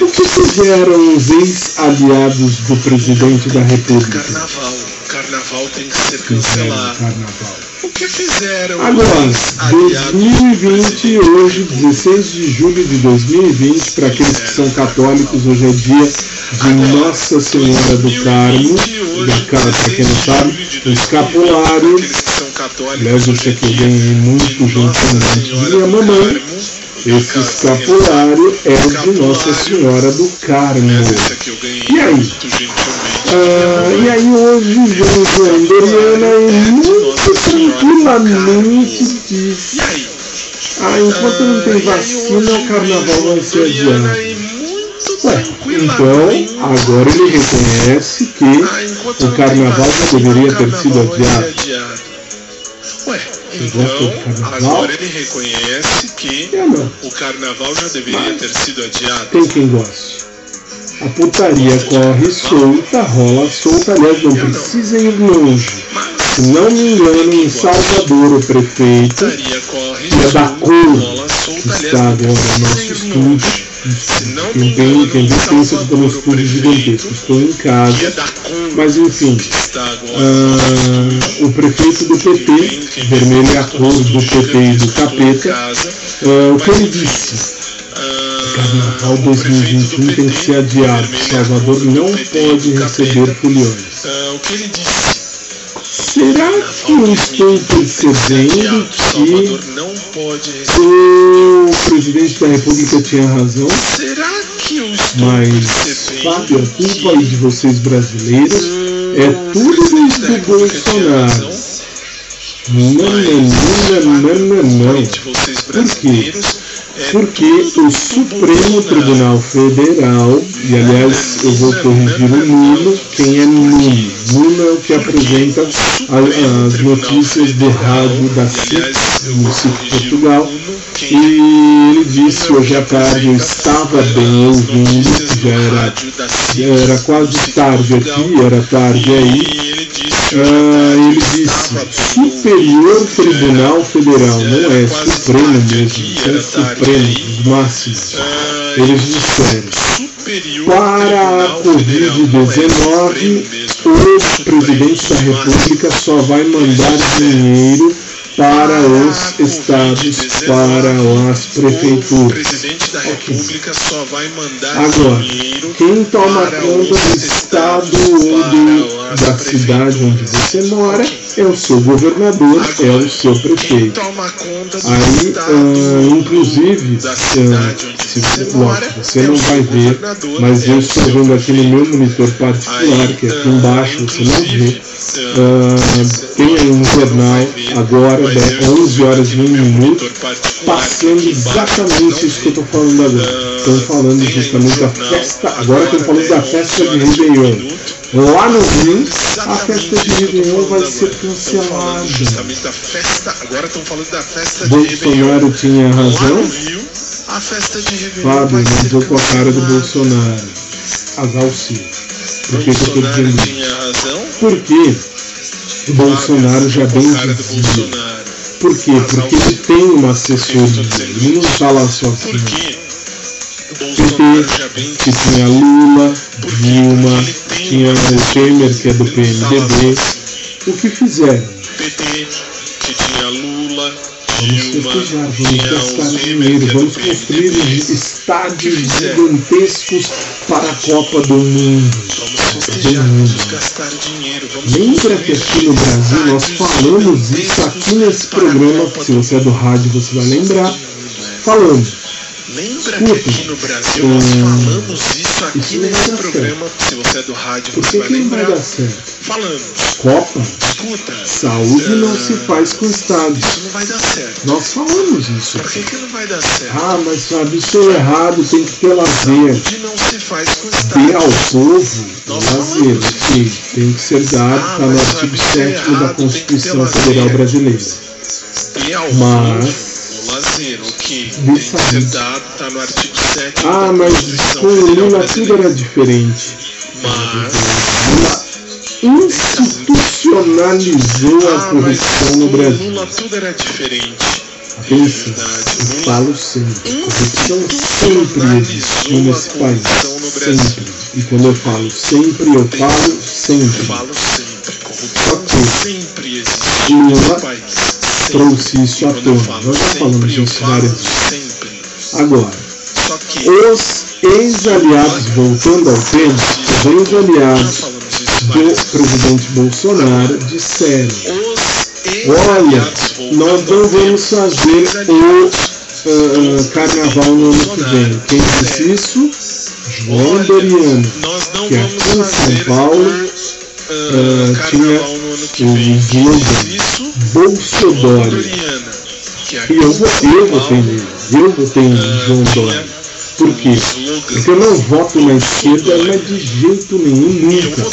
O que fizeram os ex-aliados do presidente da República? Carnaval, carnaval tem que ser Fizeram cancelado. carnaval. O que fizeram Agora, os aliados do 2020, presidente hoje, 16 de julho de 2020, para aqueles que são católicos, hoje é dia de Nossa Senhora do Carmo, da Cara, para quem não sabe, o escapulário. Que Aliás, esse é aqui eu dia ganhei muito gentilmente minha do mamãe. Esse escapulário é de Nossa Senhora do Carmo. Ganhei E aí? Ah, e aí hoje João Doriana e muito tranquilamente diz. Ah, enquanto não tem vacina, o carnaval vai ser adiado. Ué, então agora ele reconhece que Ah, o carnaval já vacina, deveria o ter sido adiado. Então agora ele reconhece que não. o carnaval já deveria ter sido adiado. Tem quem goste. A putaria corre solta, rola solta, aliás, não precisa ir longe. Se não me engano, em Salvador, o prefeito, que é da cor que está agora no nosso estúdio. Se não quem tem, quem em vê pensa que estou em casa, mas enfim. ah, o prefeito do PT, vermelho é a cor do PT e do capeta, o que ele disse? Carnaval 2021 tem que ser adiado. Salvador não pode receber foliões. Será que eu estou percebendo que o presidente da República tinha razão? Mas, Fábio, a culpa aí de vocês brasileiros é o tudo da do Bolsonaro. Não, não, não, não, não, não. vocês quê? É Porque tudo o Supremo. Tribunal Federal, e aliás eu vou corrigir o Nuno, quem é Nuno? Nuno é o que apresenta as notícias do rádio da CIP, no CIP Portugal, e ele disse hoje à tarde, eu estava bem ouvindo, já era, já era quase tarde aqui, era tarde aí, ah, ele disse Superior Tribunal Federal, não é Supremo mesmo, é Supremo, os máximos. Eles disseram, para a Covid-19, o presidente da República só vai mandar dinheiro para os estados, para as O prefeituras. presidente da República só vai mandar Agora, quem toma conta do estado ou do, da cidade onde você mora é o seu governador, é o seu prefeito. Aí, ah, inclusive, ah, se você lógico, você é não vai ver, mas é eu o estou vendo aqui no meu monitor particular, que é aqui ah, embaixo, você não vê. Ah, tem um jornal agora, estou 11 horas e vendo 1 aqui no meu minuto, passando exatamente isso que eu estou falando agora. Estão falando aí um justamente da festa, agora estão falando da é festa 11 de Réveillon. minuto. Lá no Rio, a festa de Réveillon vai falando ser falando cancelada. falando. Bolsonaro tinha razão. A festa de Réveillon Fábio, vai mas ser com a cara do. Bolsonaro. Azar sim. Por que, que eu estou Bolsonaro dizendo isso? Porque o Bolsonaro já bem dizia. Por quê? Porque ele tem uma assessoria. Ele não? O Bolsonaro já bem que tinha Lula? Dilma, tinha o. Temer, que é do não tá PMDB. O que fizeram? PT, que tinha Lula, Vamos festejar, vamos gastar dinheiro, é do vamos construir estádios gigantescos para a Copa do Mundo. Dinheiro, vamos Lembra que aqui no Brasil nós falamos isso aqui nesse programa, se você é do rádio você vai lembrar, falamos. Lembra que aqui no Brasil nós falamos isso aqui isso vai nesse programa, se você é do rádio Por você que, vai vai lembrar. certo? Falamos, Copa, escuta, saúde não se faz com estádios. isso não vai dar certo. Nós falamos isso. Por que, que não vai dar certo? Ah, mas sabe, isso é errado, tem que ter lazer. Saúde não se faz com Dê ao povo Nós lazer, ok, tem que ser dado, Ah, está no mas artigo sabe, isso é 7 da Constituição. Federal Brasileira. Mas- povo, o que tem que ser dado, está no artigo 7 Ah, da mas Constituição com Federal Lula tudo era diferente. Mas, Lula institucionalizou a ah, mas corrupção no Brasil. Lula tudo era diferente. Verdade, eu falo sempre, corrupção sempre existiu nesse país. corrupção. Sempre. E quando eu falo sempre, eu falo Eu sempre. falo sempre, corrupção Ok. sempre existiu Lula pai. Trouxe isso à eu tona. Nós já falamos disso várias vezes. Agora, os ex-aliados, voltando ao tema, os ex-aliados do presidente Bolsonaro disseram: Olha, nós não vamos fazer o ah, carnaval no ano que vem. Quem disse isso? João Doriano. Que aqui em São Paulo, ah, tinha o vem. Aqui E eu votei, eu votei nele. Eu votei em João Dória. Por quê? Porque eu não voto na esquerda, mas de jeito nenhum, nunca.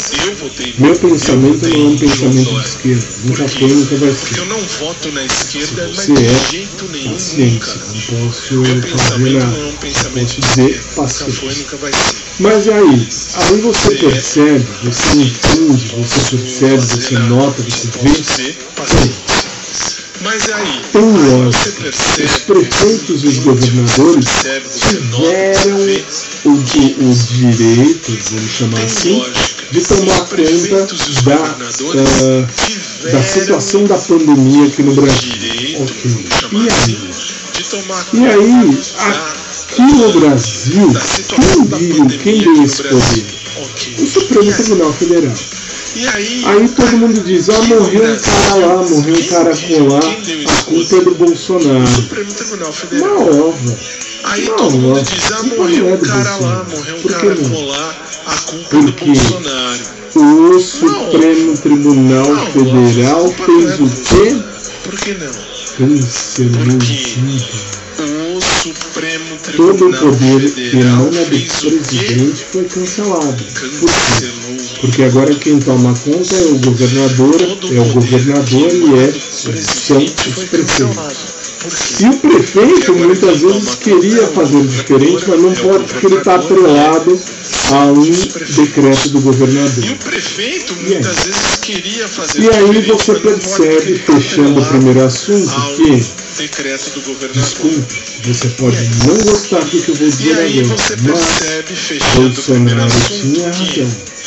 Meu eu pensamento não é um pensamento de esquerda. Nunca foi, nunca vai ser. eu não voto na esquerda, mas você de é jeito nenhum, Paciência, não posso fazer pensamento nada. não é pensamento Posso dizer paciência. Mas aí, aí você percebe, você entende, você percebe, você nota, você vê. Mas aí, você percebe, Os prefeitos e os governadores tiveram o, o, o direito, vamos chamar assim, de tomar conta da, tiveram da situação da pandemia aqui no Brasil. E assim, aí? tomar E aí, aqui no Brasil, quem viu, quem deu esse poder? O Supremo Tribunal Federal. E aí, Aí todo mundo diz, ah, morreu um cara lá, morreu um cara colar, quem deu a esse culpa é do o Bolsonaro. Supremo Tribunal Uma Federal. ova. Aí Não, todo mundo não. diz, ah, morreu não é um do cara lá, morreu um que cara não? colar, a culpa é do quê? Bolsonaro. O Supremo Tribunal Não, Federal a não é fez do o quê? Por que não? Cancelou. O Supremo Todo o Tribunal poder Federal emana do fez o quê? presidente foi cancelado. Cancelou. Porque agora quem toma conta é o governador, é o governador e é, são os prefeitos. E o prefeito muitas vezes queria conta é fazer diferente, mas não é pode porque ele está atrelado a um prefeitos. decreto do E governador. o prefeito E aí? muitas vezes queria fazer E aí diferente, você percebe, fechando o primeiro assunto, que, decreto do governador. desculpe, você pode não gostar do que eu vou E dizer aí agora, você mas percebe, Bolsonaro tinha razão.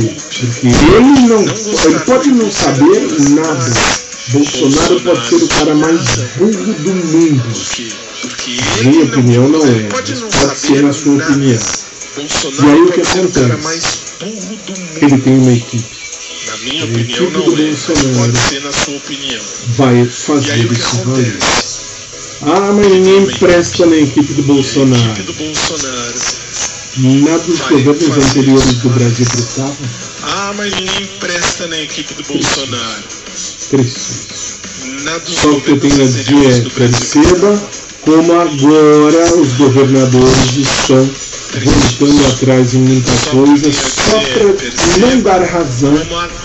Quê? Porque ele não, ele pode não saber nada. Bolsonaro pode ser o cara mais burro do mundo. Minha opinião não é, pode ser na sua opinião. E aí o que acontece? Ele tem uma equipe, Na minha opinião não é, pode ser na sua opinião. vai fazer isso valer. Ah, mas ninguém presta na equipe do Bolsonaro. Equipe do Bolsonaro. Na dos governos anteriores do. Brasil prestava? Ah, mas ninguém presta na equipe do Bolsonaro. Precisa. Na dos Só que eu tenho a dizer, Brasil perceba como agora os governadores estão voltando atrás em muita coisa só para não dar razão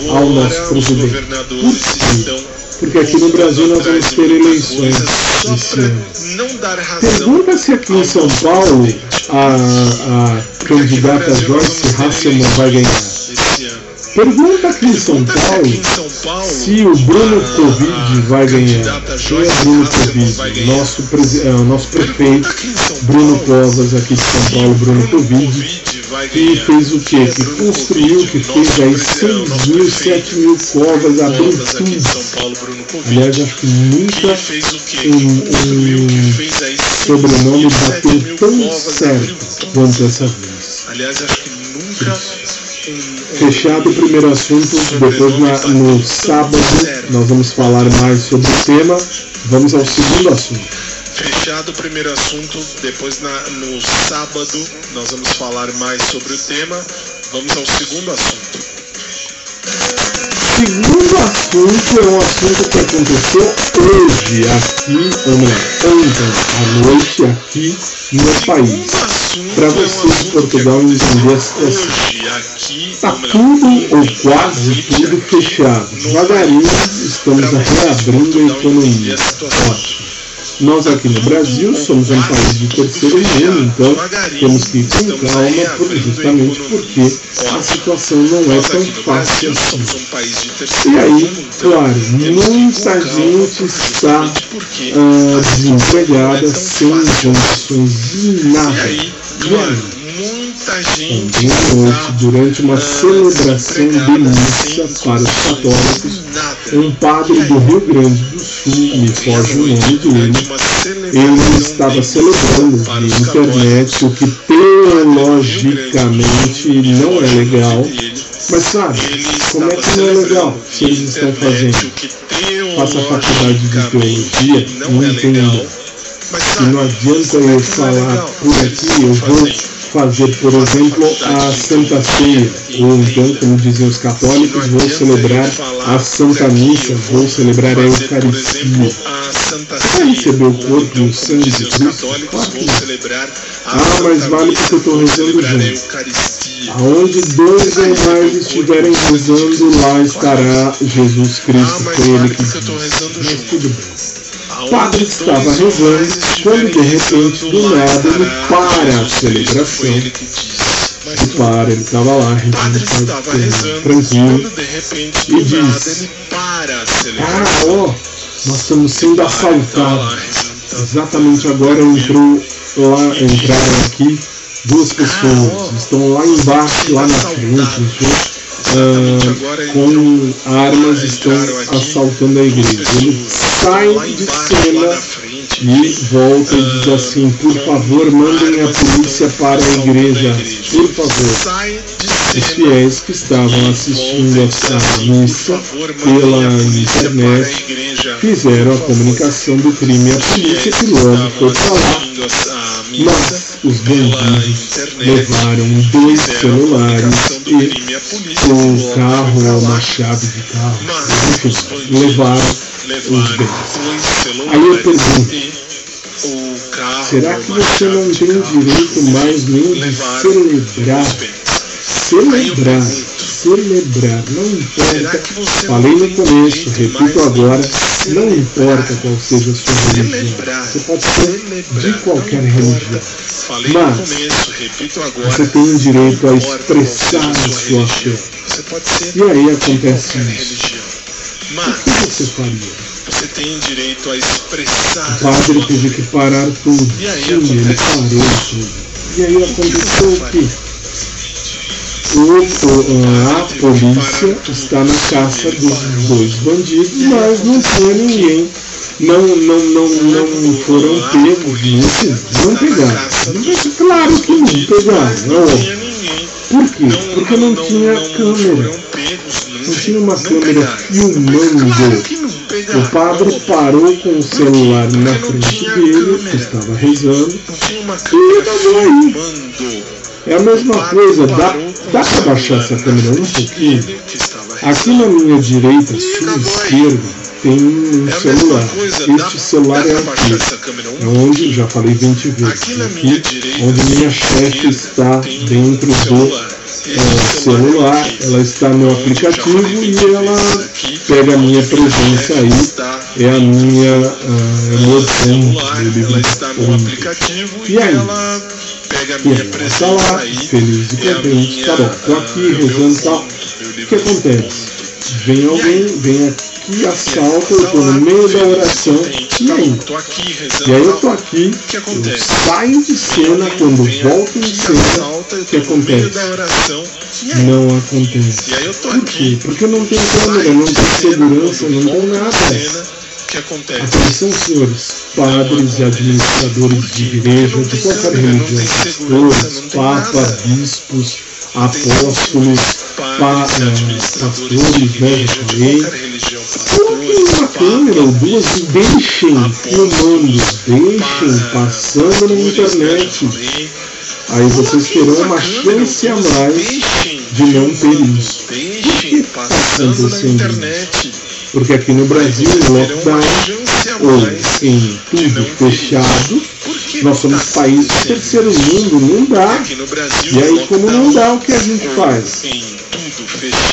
ao nosso os presidente. Por quê? Porque aqui no Brasil nós vamos ter eleições esse ano. Pergunta se aqui em São Paulo. A, a candidata Joyce Hasselman vai ganhar. Pergunta aqui em São Paulo se o Bruno a- Covid vai ganhar. Quem é Bruno Covid? Nosso, é, o nosso prefeito Bruno Covas aqui de São Paulo, Bruno Covid, que fez o quê? Que construiu, que fez aí presidente, 6 nosso mil, prefeito 7 mil covas, abriu tudo. Aliás, acho que nunca um- um sobrenome 6 mil, 7 bateu tão certo quanto essa vez. Aliás, acho que nunca Fechado o primeiro assunto, depois na- no sábado nós vamos falar mais sobre o tema. Vamos ao segundo assunto. Fechado o primeiro assunto, depois na- no sábado nós vamos falar mais sobre o tema. Vamos ao segundo assunto. Segundo assunto é um assunto que aconteceu hoje aqui, ou melhor, ontem à noite aqui no meu país. Pra é um você de Portugal entender a situação. Hoje aqui, Tá ou melhor, tudo ou quase tudo fechado. Devagarinho estamos reabrindo a economia. Ótimo. Nós aqui no Brasil somos um país de terceiro mundo, então temos que ir com calma, justamente porque a situação não é tão fácil assim. E aí, então claro, muita gente está ah, desempregada, sem condições de E nada. E aí? Muita gente Ontem à noite, durante uma ah, celebração de missa para os católicos, um padre do Rio Grande do Sul, me foge o nome dele, ele estava celebrando os internet, o que teologicamente não é legal. Mas sabe, como é que não é legal se eles estão fazendo? Faça a faculdade de teologia, não entenda. E não adianta eu falar por aqui, eu vou fazer, por exemplo, a Santa Ceia, ou então, como dizem os católicos, vou celebrar a Santa Missa, vou celebrar a Eucaristia. Vai receber o corpo e o sangue de Cristo? Claro que. Ah, mas vale porque eu estou rezando junto. Aonde dois ou mais estiverem rezando, lá estará Jesus Cristo. Foi ele que disse. Mas tudo bem. O padre estava rezando quando de repente, do nada, ele para a celebração. E para, ele estava lá rezando, tranquilo, e diz: Ah, ó, nós estamos sendo assaltados. Exatamente agora entrou lá, entraram aqui duas pessoas, estão lá embaixo, lá na frente, enfim, ah, com armas, estão assaltando a igreja. Ele sai de cena e volta e diz assim, por favor, mandem a polícia para a igreja, por favor. Os fiéis que estavam assistindo a missa pela internet fizeram a comunicação do crime à polícia que logo foi para lá. Mas os bandidos levaram dois celulares e o carro ou uma chave de carro, enfim, levaram Aí eu pergunto, será que você não tem direito mais nem de celebrar? Celebrar, celebrar, não importa, falei no começo, repito agora, não importa qual seja a sua religião, você pode ser de qualquer religião, mas você tem o direito a expressar a sua fé. E aí acontece isso. O que você faria? Você tem direito a expressar. O padre teve que parar tudo. Sim, ele parou tudo. E aí aconteceu o quê? A polícia está na caça dos dois bandidos, mas não foi ninguém. Não, não, não, não foram pegos, não, não pegaram. Não, claro que não pegaram, não. Por quê? Porque não tinha câmera. Não tinha uma câmera filmando. O padre parou com o celular na frente dele, que estava rezando, e levou aí. É a mesma coisa, dá, dá para baixar essa câmera um pouquinho? Aqui na minha direita, sua esquerda, tem um celular. Este celular é aqui. É onde, já falei 20 vezes, aqui, onde minha chefe está dentro do é, celular, ela está no aplicativo e ela pega a minha presença aí, é a minha uh, emoção do livro E aí? E ela está lá, feliz e contente, tá bom, tô aqui rezando e tal. O que acontece? Vem alguém, vem aqui, assalta, eu tô no meio da oração, e aí? E aí eu tô aqui, eu saio de cena, quando volto em cena, o que acontece? Não acontece. Por quê? Porque não tem câmera, não tem segurança, não tem nada. Atenção, senhores, padres e administradores de igreja, de qualquer religião, pastores, papa, bispos, apóstolos, pa, pastores, né, já falei. Ou duas e deixem filmando, deixem passando na internet. Aí vocês terão uma chance a mais de não ter isso. Por que está acontecendo? Porque aqui no Brasil, em lockdown ou em tudo fechado, nós somos país do terceiro mundo, não dá. E aí, como não dá, o que a gente faz?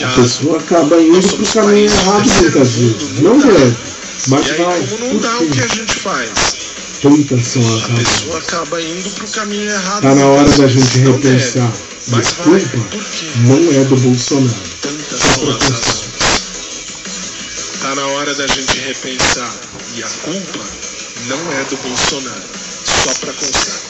A pessoa acaba indo para o caminho errado muitas vezes. Não deve, mas vai. Por quê? Tantas são as razões. Está na hora da gente repensar. E a culpa não é do Bolsonaro. Para constar. Está na hora da gente repensar. E a culpa não é do Bolsonaro. Só para constar.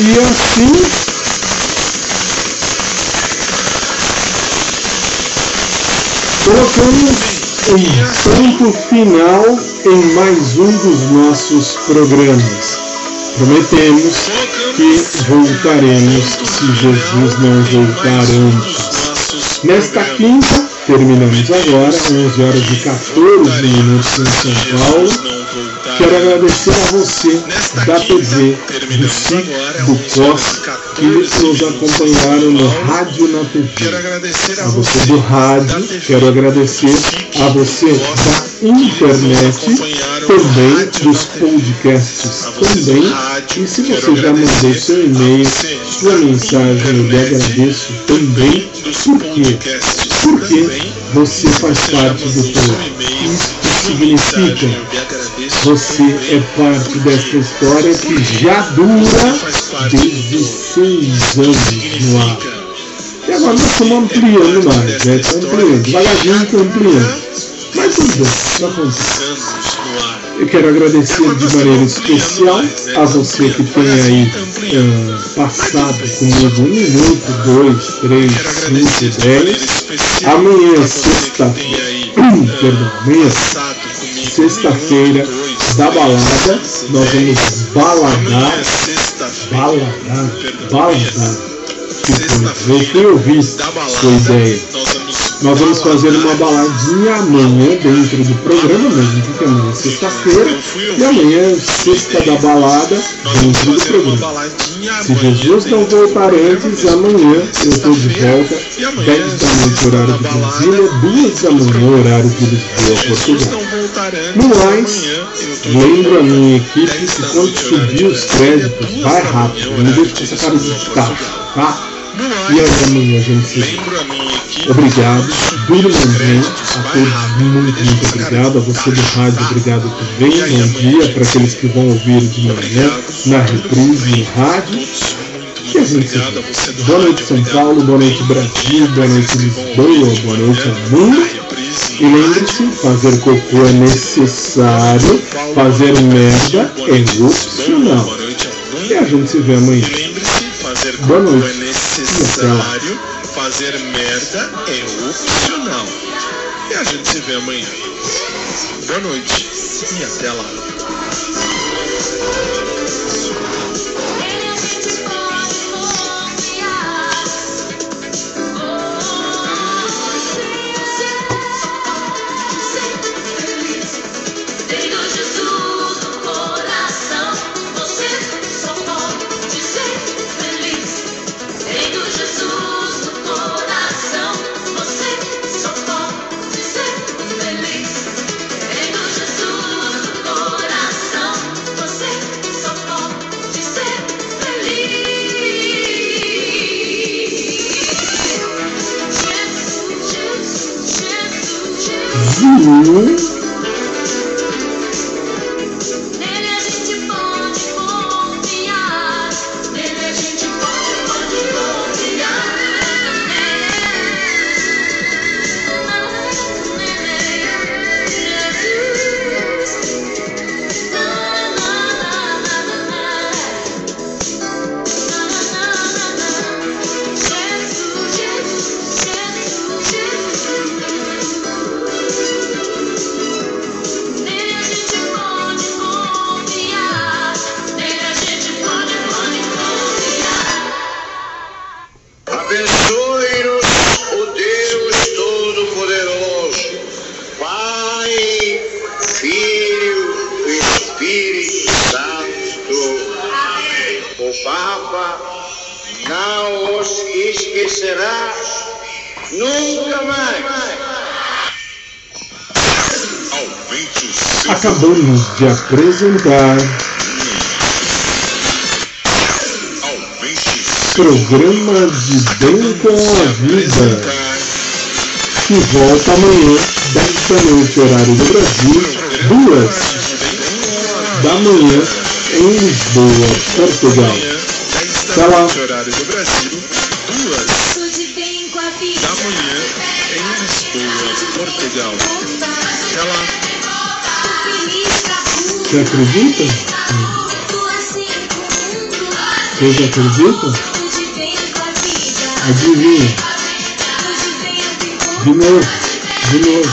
E assim colocamos um ponto final em mais um dos nossos programas. Prometemos que voltaremos se Jesus não voltar antes. Nesta quinta, terminamos agora, 11 horas e 14 minutos em São Paulo. Quero agradecer a você da TV, do SIC, do COS, que nos acompanharam no Rádio na TV. A você do rádio, quero agradecer a você da internet, também dos podcasts também. E se você já mandou seu e-mail, sua mensagem, eu lhe agradeço também. Por quê? Porque você faz parte do povo. Isso significa você é parte dessa história que já dura desde seis anos no ar. E agora nós estamos ampliando mais, né? Estamos ampliando, devagarzinho estamos ampliando. Mas tudo bem, isso acontece. Eu quero agradecer de maneira especial a você que tem aí ah, passado comigo um minuto, dois, três, cinco, dez. Amanhã, sexta, perdão, amanhã, sexta-feira da balada, nós vamos baladar, baladar, baladar. Coisa, eu fui ouvir sua ideia. Nós vamos fazer uma baladinha amanhã dentro do programa mesmo, porque amanhã é sexta-feira e amanhã é sexta da balada dentro do programa. Se Jesus não voltar antes, amanhã eu estou de volta, 10 da noite, horário de Brasília, 2 da manhã, horário de Lisboa, Portugal. No mais, lembro a minha equipe que quando subir os créditos, vai rápido, não deixe com essa cara de tacho, tá? E até amanhã a gente se vê. Obrigado, durmam bem, a todos muito, muito obrigado, a você do rádio, obrigado também, bom dia para aqueles que vão ouvir de manhã, na reprise, no rádio. E a gente se vê. Boa noite São Paulo, boa noite Brasil, boa noite Lisboa, boa noite mundo. E lembre-se, fazer cocô é necessário, fazer merda é opcional. E a gente se vê amanhã. Boa noite. Necessário, fazer merda é opcional. E a gente se vê amanhã. Boa noite e até lá. Jesus. De apresentar programa de Bem com a Vida, que volta amanhã, 10 da noite, horário do Brasil, 2 da manhã em Lisboa, Portugal. Até lá. horário do Brasil, duas Tudo de bem com a vida. da manhã em Lisboa, Portugal. Até lá. Você acredita? Tudo assim pro mundo. Vocês acreditam? Tudo bem com a vida. Adivinha? De novo, de novo.